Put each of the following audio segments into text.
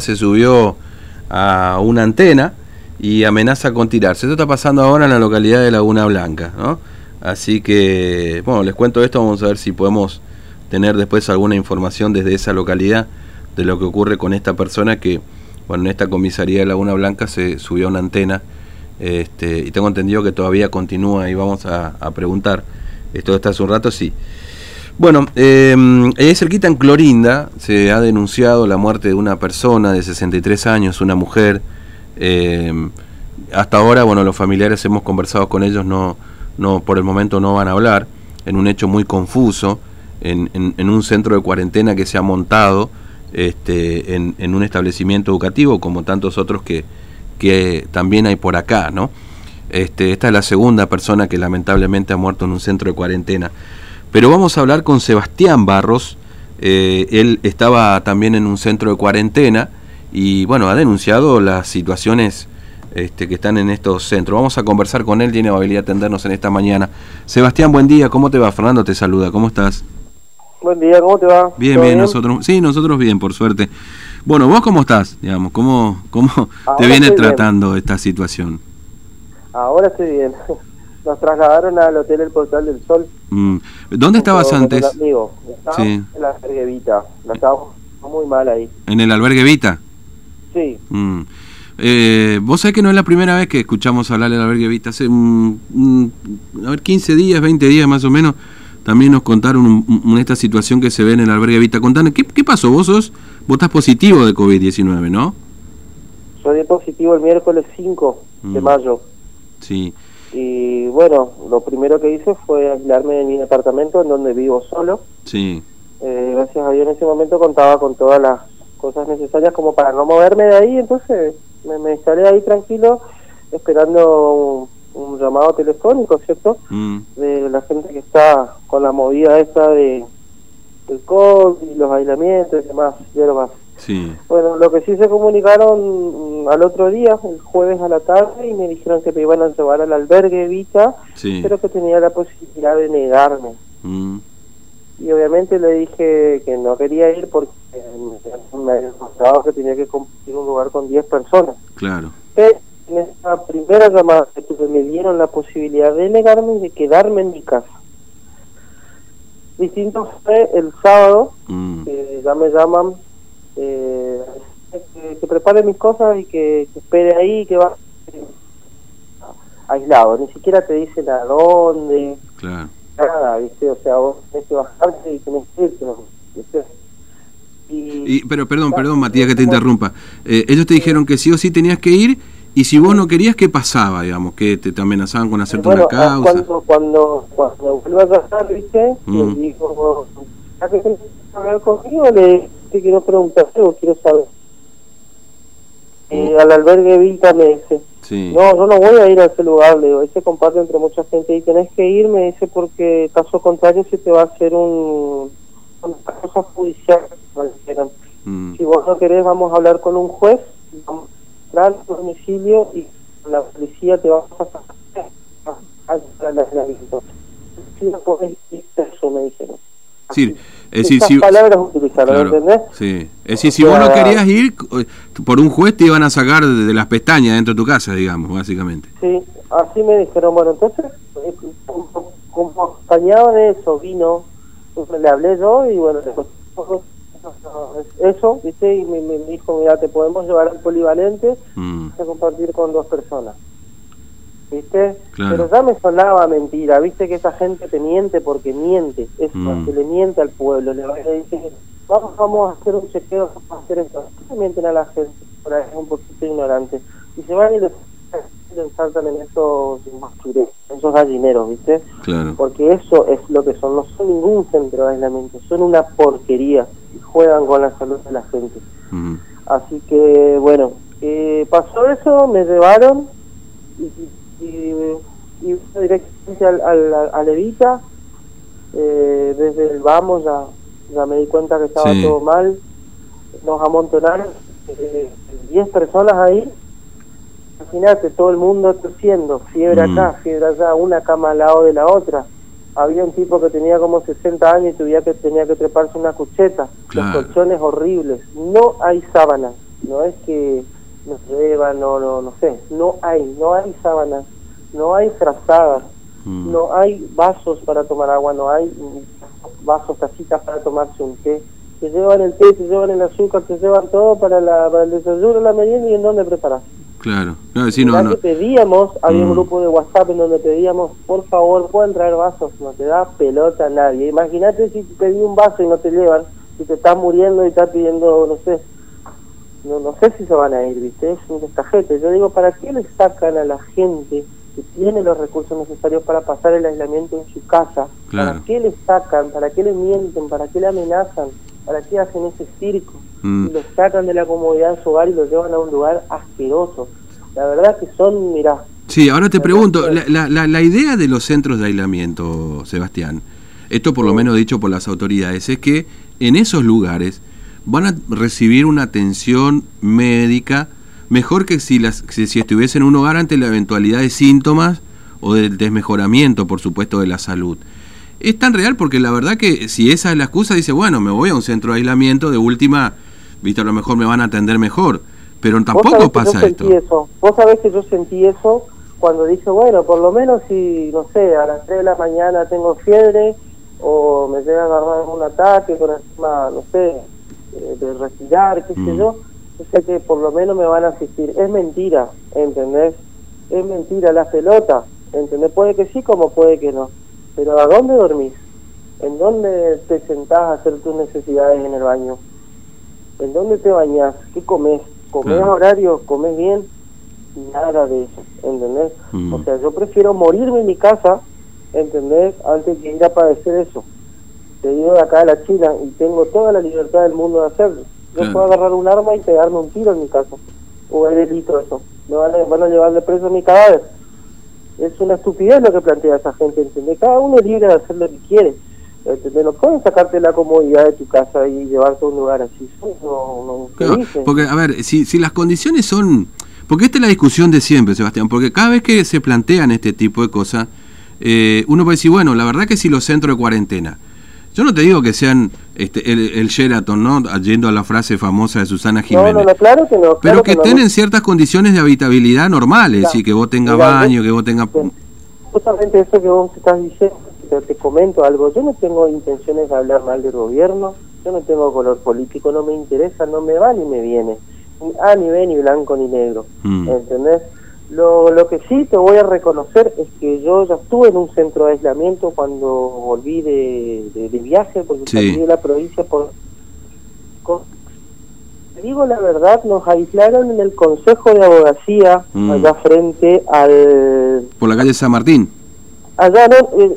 se subió a una antena y amenaza con tirarse. Esto está pasando ahora en la localidad de Laguna Blanca, ¿no? Así que, bueno, les cuento esto, vamos a ver si podemos tener después alguna información desde esa localidad de lo que ocurre con esta persona que, bueno, en esta comisaría de Laguna Blanca se subió a una antena este, y tengo entendido que todavía continúa y vamos a, a preguntar. Esto está hace un rato, sí. Bueno, eh, ahí cerquita en Clorinda se ha denunciado la muerte de una persona de 63 años, una mujer. Eh, hasta ahora, bueno, los familiares hemos conversado con ellos, no, no, por el momento no van a hablar, en un hecho muy confuso, en, un centro de cuarentena que se ha montado este, en, en, un establecimiento educativo, como tantos otros que, que también hay por acá, ¿no? Este, esta es la segunda persona que lamentablemente ha muerto en un centro de cuarentena. Pero vamos a hablar con Sebastián Barros. Eh, él estaba también en un centro de cuarentena y bueno, ha denunciado las situaciones este, que están en estos centros. Vamos a conversar con él, tiene habilidad de atendernos en esta mañana. Sebastián, buen día, ¿cómo te va? Fernando te saluda, ¿cómo estás? Buen día, ¿cómo te va? Bien, bien, nosotros, sí, nosotros bien, por suerte. Bueno, ¿vos cómo estás? Digamos, ¿cómo, cómo te viene tratando bien. esta situación? Ahora estoy bien. Nos trasladaron al Hotel El Portal del Sol. Mm. ¿Dónde estabas antes? Amigo. sí. en la albergue Vita. La estábamos muy mal ahí. ¿En el albergue Vita? Sí. Mm. Eh, Vos sabés que no es la primera vez que escuchamos hablar del albergue Vita. Hace, a ver, 15 días, 20 días más o menos, también nos contaron un, esta situación que se ve en el albergue Vita. Contanos, ¿qué, ¿qué pasó? Vos sos, vos estás positivo de COVID-19, ¿no? Soy positivo el miércoles 5 de Mm. mayo. Sí. Y bueno, lo primero que hice fue aislarme en mi departamento en donde vivo solo. Sí. Eh, gracias a Dios en ese momento contaba con todas las cosas necesarias como para no moverme de ahí, entonces me, me instalé ahí tranquilo esperando un, un llamado telefónico, ¿cierto? Mm. De la gente que está con la movida esta de del COVID y los aislamientos y demás, hierbas. Sí. Bueno, lo que sí se comunicaron mm, al otro día, el jueves a la tarde, y me dijeron que me iban a llevar al albergue Vita, Sí. pero que tenía la posibilidad de negarme. Mm. Y obviamente le dije que no quería ir porque me habían contado que tenía que compartir un lugar con 10 personas. Claro. Pero en esa primera llamada que tuve, me dieron la posibilidad de negarme y de quedarme en mi casa. Distinto fue el sábado, Mm. que ya me llaman eh, que, que prepare mis cosas y que, que espere ahí, que va eh, aislado. Ni siquiera te dicen a dónde, Claro. nada, ¿viste? O sea, vos tenés que bajarte y tenés que irte. ¿viste? Y, Y, pero perdón, perdón, Matías, que te interrumpa. Eh, ellos te dijeron que sí o sí tenías que ir y si vos no querías, ¿qué pasaba? Digamos, que te, te amenazaban con hacerte bueno, una ah, causa. cuando, cuando, cuando vuelva a casar, ¿viste? Mm. Le digo, ¿ya que querés hablar conmigo? Le te quiero preguntar algo, quiero saber. Eh, al albergue Vita me dice, Sí. no, yo no voy a ir a ese lugar, le digo, ese comparte entre mucha gente y tenés que ir, me dice, porque caso contrario se te va a hacer un, una cosa judicial, me dijeron. Mm. Si vos no querés, vamos a hablar con un juez, vamos a entrar a tu domicilio y la policía te va a al aislamiento. Si no podés ir preso, me dijeron. Sí, es decir, si, palabras utilizaron, claro, ¿entendés? sí. Es decir, si vos no querías ir, eh, por un juez te iban a sacar de, las pestañas dentro de tu casa, digamos, básicamente. Sí, así me dijeron. Bueno, entonces, eh, como, acompañado de eso, vino, le hablé yo y bueno, le eso, ¿viste? Y me, me dijo, mira, te podemos llevar al polivalente Mm. a compartir con dos personas. ¿Viste? Claro. Pero ya me sonaba mentira, ¿viste? Que esa gente te miente porque miente, eso, Mm. que le miente al pueblo, le, le dice, vamos, vamos a hacer un chequeo, vamos a hacer esto. ¿Por qué mienten a la gente? Por ahí es un poquito ignorante. Y se van y les, les saltan en esos en esos gallineros, ¿viste? Claro. Porque eso es lo que son, no son ningún centro de aislamiento, son una porquería y juegan con la salud de la gente. Así que, bueno, eh, pasó eso, me llevaron y, y, y- directamente al, al, al Evita. Eh, desde el vamos ya, ya me di cuenta que estaba Sí. todo mal. Nos amontonaron eh, 10 personas ahí. Imagínate, todo el mundo tosiendo, fiebre Mm. acá, fiebre allá, una cama al lado de la otra. Había un tipo que tenía como 60 años y tuviera que, tenía que treparse una cucheta. Claro. Los colchones horribles. No hay sábanas. no es que nos llevan, no, no, no sé, no hay, no hay sábanas, no hay frazadas, Mm. no hay vasos para tomar agua, no hay vasos, tacitas para tomarse un té. Te llevan el té, te llevan el azúcar, te llevan todo para, la, para el desayuno, la merienda y en dónde preparas. Claro. No, sí, no, no. pedíamos, había Mm. un grupo de WhatsApp en donde pedíamos, por favor, pueden traer vasos, no te da pelota a nadie. Imagínate si te pedí un vaso y no te llevan, si te estás muriendo y estás pidiendo, no sé, no, no sé si se van a ir, ¿viste? Es un descajete. Yo digo, ¿para qué le sacan a la gente que tiene los recursos necesarios para pasar el aislamiento en su casa? Claro. ¿Para qué le sacan? ¿Para qué le mienten? ¿Para qué le amenazan? ¿Para qué hacen ese circo? Mm. Y lo sacan de la comodidad de su hogar y lo llevan a un lugar asqueroso. La verdad que son, mirá, Sí, ahora te pregunto, la, la- la idea de los centros de aislamiento, Sebastián, esto por lo menos dicho por las autoridades, es que en esos lugares van a recibir una atención médica mejor que si, las, si, si estuviese en un hogar ante la eventualidad de síntomas o del desmejoramiento, por supuesto, de la salud. Es tan real porque la verdad que si esa es la excusa, dice, bueno, me voy a un centro de aislamiento, de última, viste, a lo mejor me van a atender mejor, pero tampoco pasa yo esto. sentí eso. Vos sabés que yo sentí eso cuando dije, bueno, por lo menos si, no sé, a las 3 de la mañana tengo fiebre o me llega a agarrar un ataque con encima, no sé, eh, de respirar, qué sé Mm. yo, yo sé que por lo menos me van a asistir. Es mentira, ¿entendés? Es mentira la pelota, ¿entendés? Puede que sí como puede que no. Pero ¿a dónde dormís? ¿En dónde te sentás a hacer tus necesidades en el baño? ¿En dónde te bañás? ¿Qué comes? ¿Comés Claro. a horario? ¿Comés bien? Nada de eso, ¿entendés? Mm. O sea, yo prefiero morirme en mi casa, ¿entendés? Antes que ir a padecer eso. Te digo de acá a la China y tengo toda la libertad del mundo de hacerlo. Yo Claro. puedo agarrar un arma y pegarme un tiro en mi casa. O es delito eso. Me van a, van a llevar de preso mi cadáver. Es una estupidez lo que plantea esa gente, ¿entendés? Cada uno es libre de hacer lo que quiere. ¿Entendés? No pueden sacarte la comodidad de tu casa y llevarte a un lugar así. Eso no, no Claro, porque, a ver, si, si las condiciones son... Porque esta es la discusión de siempre, Sebastián, porque cada vez que se plantean este tipo de cosas, eh, uno puede decir, bueno, la verdad que si los centros de cuarentena, yo no te digo que sean este, el, el Sheraton, ¿no? Yendo a la frase famosa de Susana Jiménez. no, no, claro que no. pero claro que no. estén en ciertas condiciones de habitabilidad normales, Claro. y que vos tengas baño, yo- que vos tengas... Justamente eso que vos estás diciendo, te, te comento algo. Yo no tengo intenciones de hablar mal del gobierno, yo no tengo color político, no me interesa, no me va ni me viene. Ni A, ni B, ni blanco, ni negro. Mm. ¿Entendés? Lo, lo que sí te voy a reconocer es que yo ya estuve en un centro de aislamiento cuando volví de, de- de viaje, porque Sí. salí de la provincia por... con- digo la verdad, nos aislaron en el Consejo de Abogacía, Mm. allá frente al Por la calle San Martín. Allá no, eh,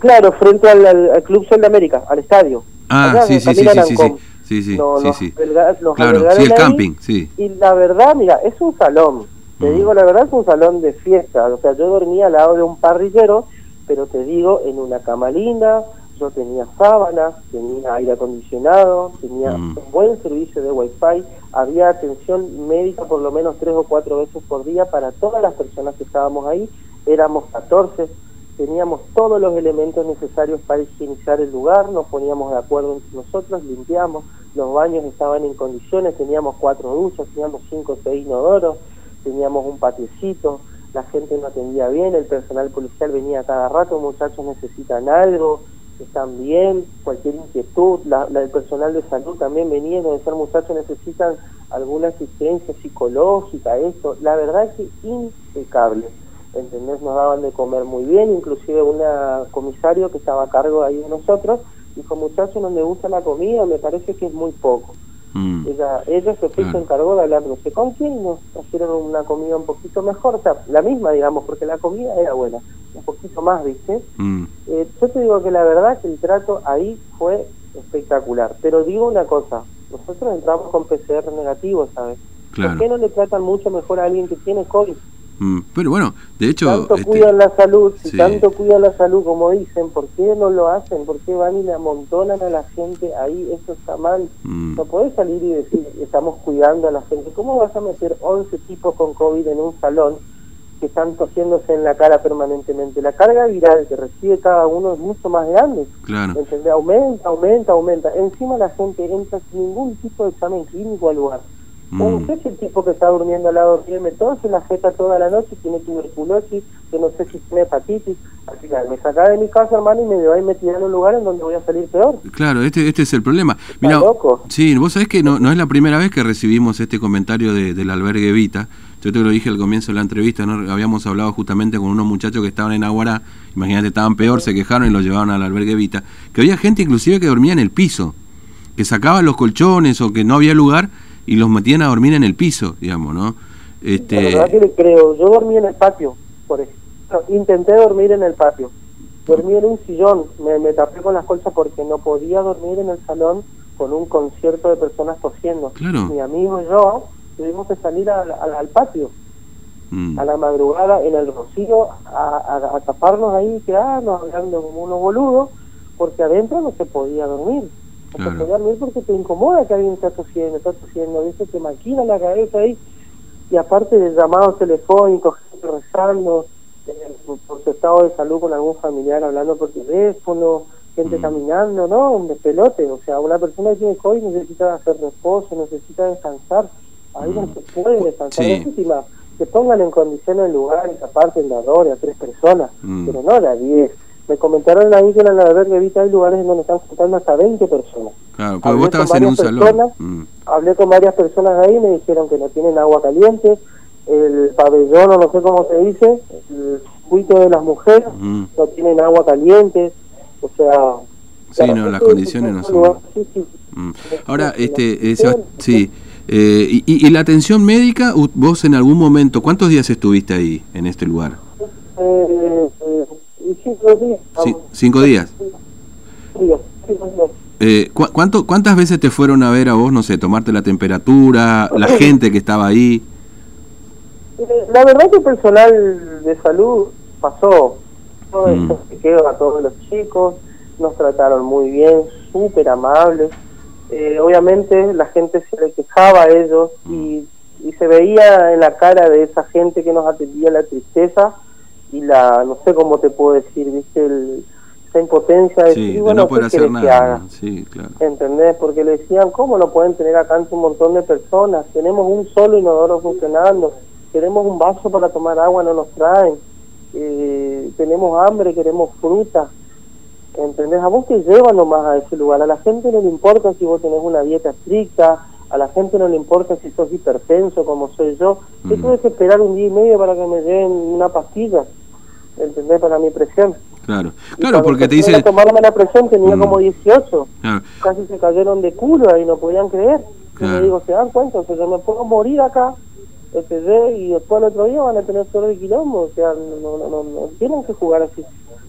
claro, frente al, Club Sol de América, al estadio. Ah, Allá, sí, sí, sí, sí, sí, sí, sí, No, sí, nos sí. alberga- nos Claro, sí, el ahí, camping, sí. Y la verdad, mira, es un salón. Te Mm. digo la verdad, es un salón de fiesta. O sea, yo dormía al lado de un parrillero, pero te digo, en una cama linda, yo tenía sábanas, tenía aire acondicionado, tenía Mm. un buen servicio de wifi, había atención médica por lo menos tres o cuatro veces por día para todas las personas que estábamos ahí, éramos 14, teníamos todos los elementos necesarios para higienizar el lugar, nos poníamos de acuerdo entre nosotros, limpiamos, los baños estaban en condiciones, teníamos cuatro duchas, teníamos cinco o seis inodoros, teníamos un patiecito, la gente no atendía bien, el personal policial venía cada rato, muchachos necesitan algo, están bien, cualquier inquietud, la, la- el personal de salud también venía, nos decían muchachos necesitan alguna asistencia psicológica, esto, la verdad es que impecable, ¿entendés? Nos daban de comer muy bien, inclusive una comisario que estaba a cargo ahí de nosotros, dijo muchachos no me gusta la comida, me parece que es muy poco. Mm. Ella, ella se fue y se Claro. encargó de hablar no sé con quién nos trajeron una comida un poquito mejor, o sea, la misma digamos, porque la comida era buena, un poquito más, ¿viste? Mm. Eh, yo te digo que la verdad que el trato ahí fue espectacular, pero digo una cosa, nosotros entramos con PCR negativo, ¿sabes? Claro. ¿Por qué no le tratan mucho mejor a alguien que tiene COVID? Mm. Pero bueno, de hecho... tanto este, cuidan la salud, si sí. tanto cuidan la salud como dicen, ¿por qué no lo hacen? ¿Por qué van y le amontonan a la gente ahí? Eso está mal. mm. No podés salir y decir, estamos cuidando a la gente. ¿Cómo vas a meter 11 tipos con COVID en un salón que están tosiéndose en la cara permanentemente? La carga viral que recibe cada uno es mucho más grande. Claro. ¿Entendés? Aumenta, aumenta, aumenta. Encima la gente entra sin ningún tipo de examen clínico al lugar. No sé si el tipo que está durmiendo al lado tiene tos, se la jeta toda la noche, tiene tuberculosis, yo no sé si tiene hepatitis. Al final me saca de mi casa, hermano, y me lleva y me tira en un lugar en donde voy a salir peor. Claro, este, este es el problema. Mira, loco. Sí, vos sabés que no, no es la primera vez que recibimos este comentario de, del albergue Vita. Yo te lo dije al comienzo de la entrevista, ¿no? habíamos hablado justamente con unos muchachos que estaban en Aguará, imagínate, estaban peor, se quejaron y los llevaron al albergue Vita, que había gente inclusive que dormía en el piso, que sacaban los colchones o que no había lugar y los metían a dormir en el piso, digamos, ¿no? Este... La verdad que le creo, yo dormí en el patio, por ejemplo, intenté dormir en el patio, dormí en un sillón, me, me tapé con las colchas porque no podía dormir en el salón con un concierto de personas tosiendo. Claro. Mi amigo y yo tuvimos que salir al patio Mm. a la madrugada en el rocío a, a, taparnos ahí, quedarnos hablando como unos boludos, porque adentro no se podía dormir. No Claro. dormir porque te incomoda que alguien está tosiendo, está tosiendo, ¿viste? te maquina la cabeza ahí. Y aparte de llamados telefónicos, gente rezando, eh, por, por su estado de salud con algún familiar hablando por teléfono, gente Mm. caminando, ¿no? Un despelote. O sea, una persona que tiene COVID necesita hacer reposo, necesita descansar. Ahí no Mm. se puede descansar. Sí. No la- que pongan en condiciones el lugar y que aparten de a dos, a tres personas, Mm. pero no a diez. Me comentaron ahí que en el albergue Vita hay lugares en donde están juntando hasta 20 personas. Claro, porque Hablé vos estabas en un salón. Mm. Hablé con varias personas de ahí me dijeron que no tienen agua caliente, el pabellón o no sé cómo se dice, el circuito de las mujeres, Mm. no tienen agua caliente, o sea... Sí, la no, las condiciones no son- lugar- sí, sí. Mm. Ahora, este, sí, eh, sí, eh, y, y- y la atención médica, vos en algún momento, ¿cuántos días estuviste ahí, en este lugar? Eh, cinco días. Sí, cinco días. Días, cinco días. Eh, ¿cu- cuánto, ¿Cuántas veces te fueron a ver a vos, no sé, tomarte la temperatura, la gente que estaba ahí? La verdad que el personal de salud pasó todo Mm. a todos los chicos, nos trataron muy bien, súper amables. Eh, obviamente la gente se le quejaba a ellos y, y se veía en la cara de esa gente que nos atendía la tristeza y la, no sé cómo te puedo decir, viste, el, esa impotencia de Sí, decir, de bueno, no poder ¿qué hacer que nada. Sí, claro. ¿Entendés? Porque le decían, ¿cómo no pueden tener acá un montón de personas? Tenemos un solo inodoro funcionando, queremos un vaso para tomar agua, no nos traen, eh, tenemos hambre, queremos fruta. ¿Entendés? A vos te llevan nomás a ese lugar, a la gente no le importa si vos tenés una dieta estricta, a la gente no le importa si sos hipertenso como soy yo. Yo Mm. tuve que esperar un día y medio para que me lleven una pastilla, ¿entendés? Para mi presión. Claro, Y claro porque te dice... tomarme la presión tenía Mm. como 18 Claro, casi se cayeron de culo ahí, no podían creer. Claro. le digo, ¿se dan cuenta? O sea, yo me puedo morir acá, este, y después el otro día van a tener todo el quilombo. O sea, no, no, no, no tienen que jugar así.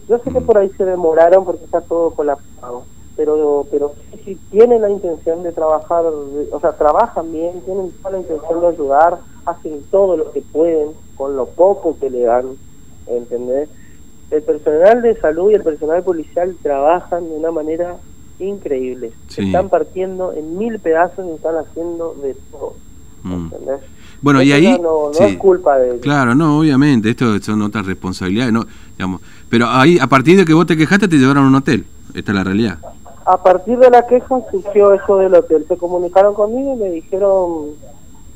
Yo sé que Mm. por ahí se demoraron porque está todo colapsado, pero pero sí, sí tienen la intención de trabajar, de- o sea, trabajan bien, tienen toda la intención de ayudar, hacen todo lo que pueden con lo poco que le dan, ¿entendés? El personal de salud y el personal policial trabajan de una manera increíble. Se Sí. están partiendo en mil pedazos y están haciendo de todo, mm. ¿entendés? Bueno, y ahí... no sí. es culpa de ellos. Claro, no, obviamente, esto son otras responsabilidades, no, digamos, pero ahí, a partir de que vos te quejaste, te llevaron a un hotel, esta es la realidad. A partir de la queja surgió eso del hotel. Se comunicaron conmigo y me dijeron,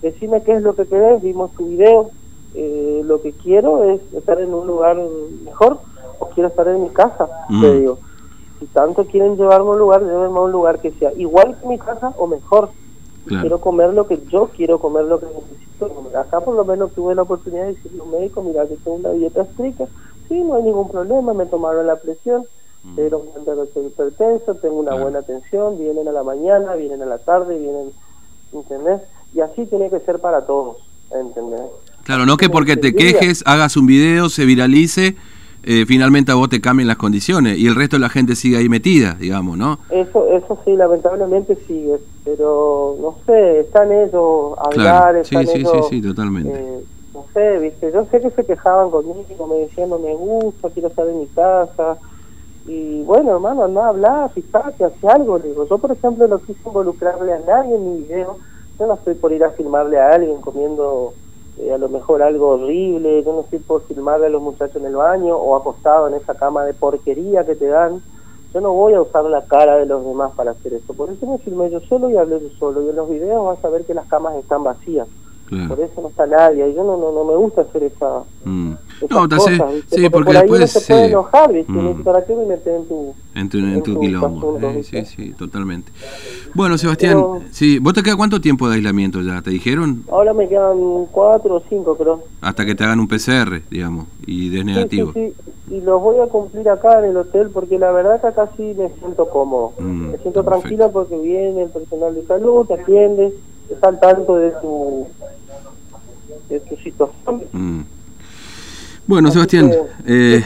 decime qué es lo que querés, vimos tu video, eh, lo que quiero es estar en un lugar mejor o quiero estar en mi casa, Mm. te digo. Si tanto quieren llevarme a un lugar, llévenme a un lugar que sea igual que mi casa o mejor. Claro. Quiero comer lo que yo quiero comer, lo que necesito comer. Acá por lo menos tuve la oportunidad de decirle a un médico, mira, que tengo una dieta estricta. Sí, no hay ningún problema, me tomaron la presión, se dieron cuenta que soy hipertenso, tengo una Mm. Claro. buena atención, vienen a la mañana, vienen a la tarde, vienen, ¿entendés? Y así tiene que ser para todos, ¿entendés? Claro, no que porque te quejes, hagas un video, se viralice, eh, finalmente a vos te cambien las condiciones y el resto de la gente sigue ahí metida, digamos, ¿no? Eso, eso sí, lamentablemente sigue, pero no sé, están ellos a hablar, sí, están sí, sí, ellos, sí, totalmente. eh, no sé, viste, yo sé que se quejaban conmigo, me decían no me gusta, quiero estar en mi casa, y bueno, hermano, anda a hablar, fijate, hace algo, digo, yo por ejemplo no quise involucrarle a nadie en mi video, yo no estoy por ir a filmarle a alguien comiendo eh, a lo mejor algo horrible, yo no estoy por filmarle a los muchachos en el baño o acostado en esa cama de porquería que te dan, Yo no voy a usar la cara de los demás para hacer eso. Por eso me filmé yo solo y hablé yo solo. Y en los videos vas a ver que las camas están vacías. Por eso no está nadie. Y yo no, no, no me gusta hacer esa. Mm. No, cosas, sí, porque, después. Uno se puede enojar, ¿viste? Mm. ¿Para qué me metes en tu. En tu, en tu, quilombo. Eh, sí, sí, totalmente. Bueno, Sebastián, sí, ¿vos te queda cuánto tiempo de aislamiento ya? ¿Te dijeron? Ahora me quedan cuatro o cinco, creo. Hasta que te hagan un PCR, digamos, y des negativo. Sí, sí, y los voy a cumplir acá en el hotel porque la verdad que acá sí me siento cómodo. Mm, me siento tranquila porque viene el personal de salud, te atiende, está al tanto de tu de tu situación. Mm. Bueno, Sebastián, eh,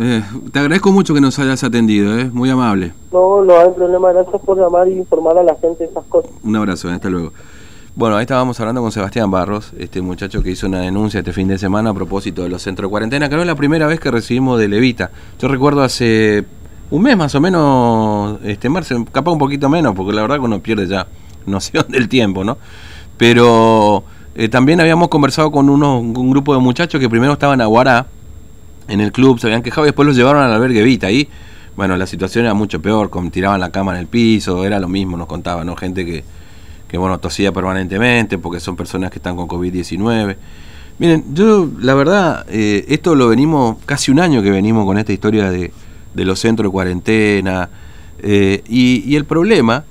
eh, te agradezco mucho que nos hayas atendido, ¿eh? muy amable. No, no hay problema, gracias por llamar y informar a la gente de esas cosas. Un abrazo, hasta luego. Bueno, ahí estábamos hablando con Sebastián Barros, este muchacho que hizo una denuncia este fin de semana a propósito de los centros de cuarentena, que no es la primera vez que recibimos de Levita. Yo recuerdo hace un mes más o menos, este marzo, capaz un poquito menos, porque la verdad que uno pierde ya noción del tiempo, ¿no? Pero eh, también habíamos conversado con uno, un grupo de muchachos que primero estaban a Guará, en el club, se habían quejado y después los llevaron al albergue Vita. Ahí, bueno, la situación era mucho peor, con, tiraban la cama en el piso, era lo mismo, nos contaban, ¿no? Gente que, que bueno, tosía permanentemente porque son personas que están con COVID-19. Miren, yo la verdad, eh, esto lo venimos, casi un año que venimos con esta historia de, de los centros de cuarentena, eh, y el problema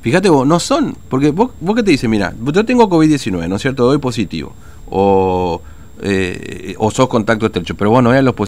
Fíjate vos, no son, porque vos, vos que te dices, mira, yo tengo COVID-19, ¿no es cierto? Doy positivo, o, eh, o sos contacto estrecho, pero bueno, no los positivos.